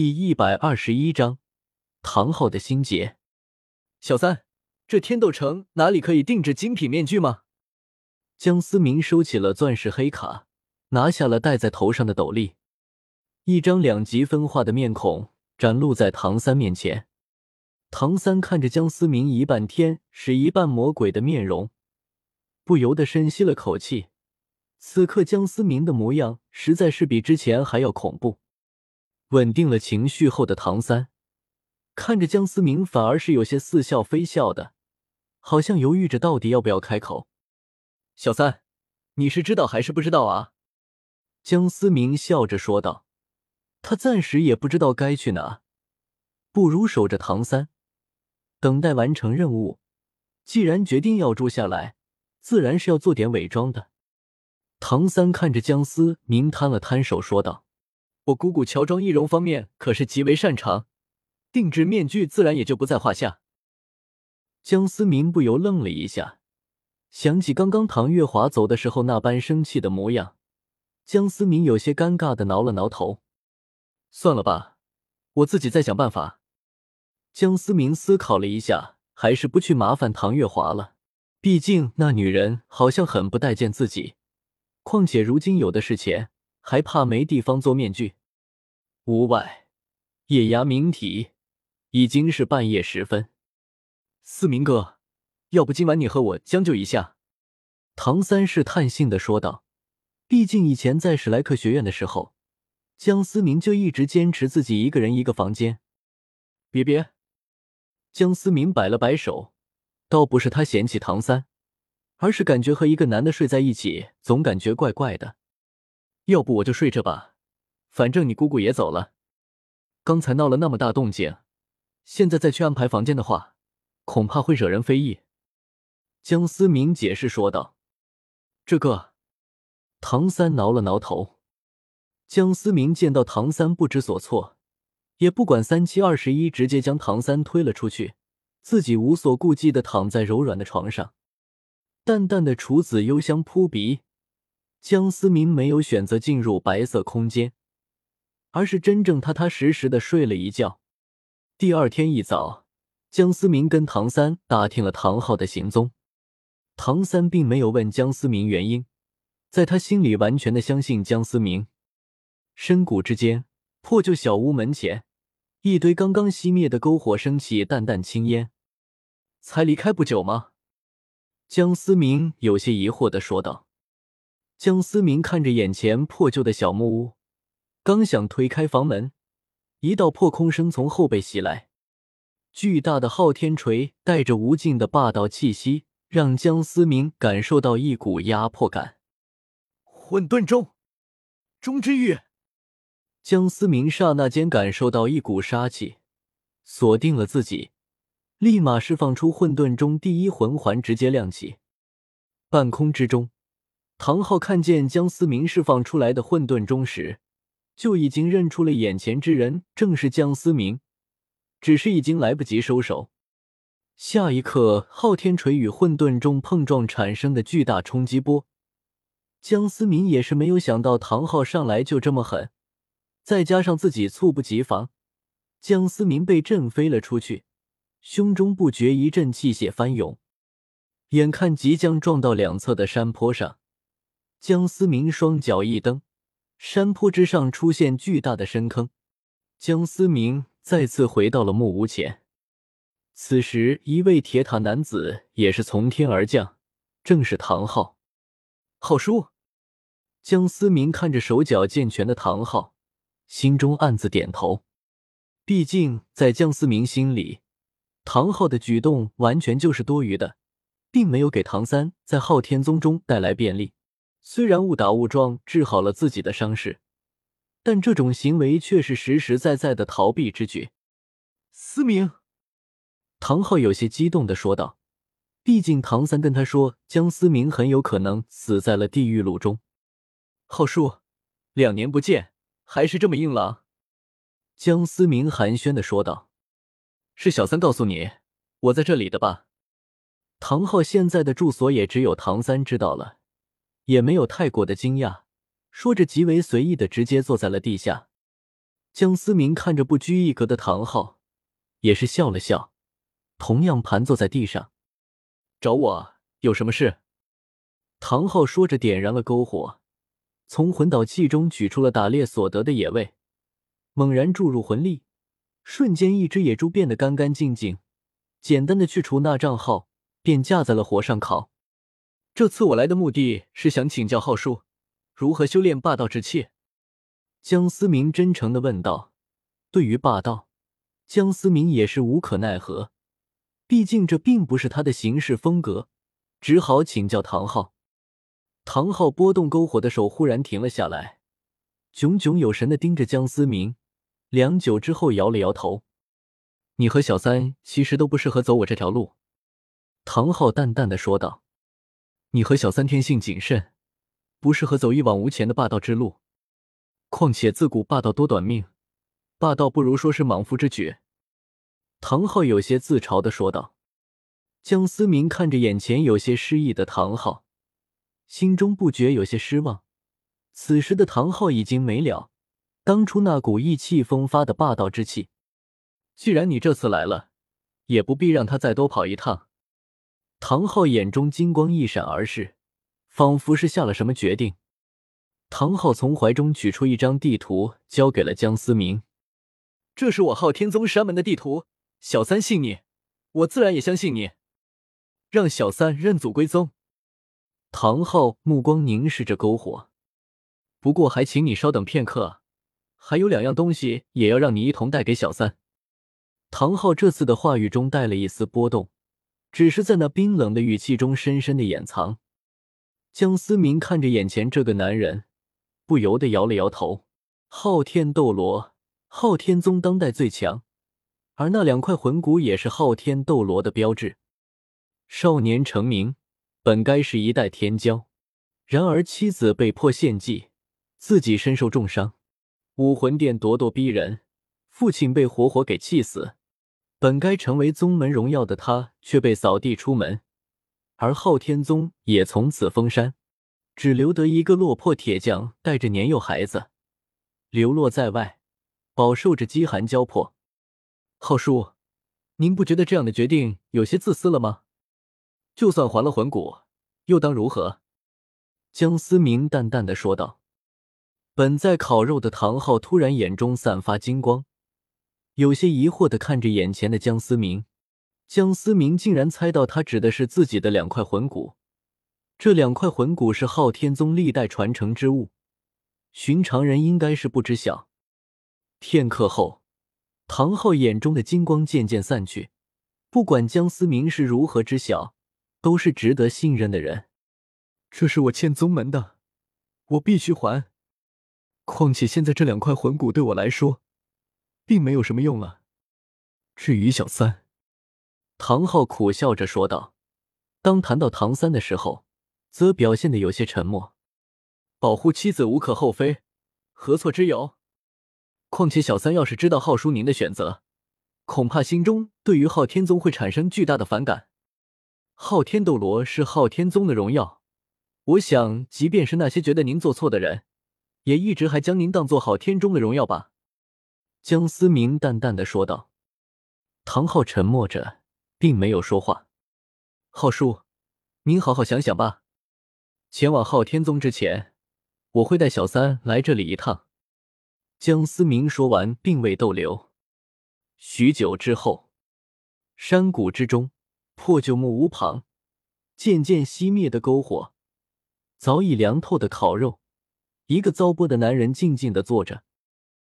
第一百二十一章，唐昊的心结。小三，这天斗城哪里可以定制精品面具吗？江思明收起了钻石黑卡，拿下了戴在头上的斗笠，一张两极分化的面孔展露在唐三面前。唐三看着江思明一半天使一半魔鬼的面容，不由得深吸了口气。此刻江思明的模样实在是比之前还要恐怖。稳定了情绪后的唐三，看着江思明，反而是有些似笑非笑的，好像犹豫着到底要不要开口。小三，你是知道还是不知道啊？江思明笑着说道：“他暂时也不知道该去哪，不如守着唐三，等待完成任务。既然决定要住下来，自然是要做点伪装的。”唐三看着江思明，摊了摊手，说道。我姑姑乔装易容方面可是极为擅长，定制面具自然也就不在话下。江思明不由愣了一下，想起刚刚唐月华走的时候那般生气的模样，江思明有些尴尬的挠了挠头。算了吧，我自己再想办法。江思明思考了一下，还是不去麻烦唐月华了，毕竟那女人好像很不待见自己，况且如今有的是钱。还怕没地方做面具？屋外，野鸭鸣啼，已经是半夜时分。思明哥，要不今晚你和我将就一下？唐三试探性的说道。毕竟以前在史莱克学院的时候，江思明就一直坚持自己一个人一个房间。别别，江思明摆了摆手，倒不是他嫌弃唐三，而是感觉和一个男的睡在一起，总感觉怪怪的。要不我就睡这吧，反正你姑姑也走了。刚才闹了那么大动静，现在再去安排房间的话，恐怕会惹人非议。江思明解释说道：“这个。”唐三挠了挠头。江思明见到唐三不知所措，也不管三七二十一，直接将唐三推了出去，自己无所顾忌的躺在柔软的床上，淡淡的楚子幽香扑鼻。江思明没有选择进入白色空间，而是真正踏踏实实的睡了一觉。第二天一早，江思明跟唐三打听了唐昊的行踪。唐三并没有问江思明原因，在他心里完全的相信江思明。深谷之间，破旧小屋门前，一堆刚刚熄灭的篝火升起淡淡青烟。才离开不久吗？江思明有些疑惑的说道。江思明看着眼前破旧的小木屋，刚想推开房门，一道破空声从后背袭来。巨大的昊天锤带着无尽的霸道气息，让江思明感受到一股压迫感。混沌钟，钟之玉。江思明刹那间感受到一股杀气，锁定了自己，立马释放出混沌中第一魂环，直接亮起。半空之中。唐昊看见江思明释放出来的混沌钟时，就已经认出了眼前之人正是江思明，只是已经来不及收手。下一刻，昊天锤与混沌钟碰撞产生的巨大冲击波，江思明也是没有想到唐昊上来就这么狠，再加上自己猝不及防，江思明被震飞了出去，胸中不觉一阵气血翻涌，眼看即将撞到两侧的山坡上。江思明双脚一蹬，山坡之上出现巨大的深坑。江思明再次回到了木屋前。此时，一位铁塔男子也是从天而降，正是唐昊。浩叔，江思明看着手脚健全的唐昊，心中暗自点头。毕竟，在江思明心里，唐昊的举动完全就是多余的，并没有给唐三在昊天宗中带来便利。虽然误打误撞治好了自己的伤势，但这种行为却是实实在在的逃避之举。思明，唐昊有些激动的说道：“毕竟唐三跟他说，江思明很有可能死在了地狱路中。”浩叔，两年不见，还是这么硬朗。”江思明寒暄的说道：“是小三告诉你我在这里的吧？”唐昊现在的住所也只有唐三知道了。也没有太过的惊讶，说着极为随意的直接坐在了地下。江思明看着不拘一格的唐昊，也是笑了笑，同样盘坐在地上。找我有什么事？唐昊说着，点燃了篝火，从魂导器中取出了打猎所得的野味，猛然注入魂力，瞬间一只野猪变得干干净净。简单的去除那账号，便架在了火上烤。这次我来的目的是想请教浩叔，如何修炼霸道之气。江思明真诚的问道：“对于霸道，江思明也是无可奈何，毕竟这并不是他的行事风格，只好请教唐昊。”唐昊拨动篝火的手忽然停了下来，炯炯有神的盯着江思明，良久之后摇了摇头。你和小三其实都不适合走我这条路，唐昊淡淡的说道。你和小三天性谨慎，不适合走一往无前的霸道之路。况且自古霸道多短命，霸道不如说是莽夫之举。唐昊有些自嘲的说道。江思明看着眼前有些失意的唐昊，心中不觉有些失望。此时的唐昊已经没了当初那股意气风发的霸道之气。既然你这次来了，也不必让他再多跑一趟。唐昊眼中金光一闪而逝，仿佛是下了什么决定。唐昊从怀中取出一张地图，交给了江思明：“这是我昊天宗山门的地图，小三信你，我自然也相信你。让小三认祖归宗。”唐昊目光凝视着篝火，不过还请你稍等片刻，还有两样东西也要让你一同带给小三。唐昊这次的话语中带了一丝波动，只是在那冰冷的语气中深深的掩藏。江思明看着眼前这个男人，不由得摇了摇头。昊天斗罗，昊天宗当代最强，而那两块魂骨也是昊天斗罗的标志。少年成名，本该是一代天骄，然而妻子被迫献祭，自己身受重伤，武魂殿咄咄逼人，父亲被活活给气死。本该成为宗门荣耀的他，却被扫地出门，而昊天宗也从此封山，只留得一个落魄铁匠带着年幼孩子流落在外，饱受着饥寒交迫。浩叔，您不觉得这样的决定有些自私了吗？就算还了魂骨，又当如何？江思明淡淡的说道。本在烤肉的唐昊突然眼中散发金光。有些疑惑的看着眼前的江思明，江思明竟然猜到他指的是自己的两块魂骨。这两块魂骨是昊天宗历代传承之物，寻常人应该是不知晓。片刻后，唐昊眼中的金光渐渐散去。不管江思明是如何知晓，都是值得信任的人。这是我欠宗门的，我必须还。况且现在这两块魂骨对我来说。并没有什么用了。至于小三，唐昊苦笑着说道。当谈到唐三的时候，则表现的有些沉默。保护妻子无可厚非，何错之有？况且小三要是知道浩叔您的选择，恐怕心中对于昊天宗会产生巨大的反感。昊天斗罗是昊天宗的荣耀，我想，即便是那些觉得您做错的人，也一直还将您当做昊天中的荣耀吧。江思明淡淡的说道：“唐昊沉默着，并没有说话。浩叔，您好好想想吧。前往昊天宗之前，我会带小三来这里一趟。”江思明说完，并未逗留。许久之后，山谷之中，破旧木屋旁，渐渐熄灭的篝火，早已凉透的烤肉，一个糟粕的男人静静的坐着。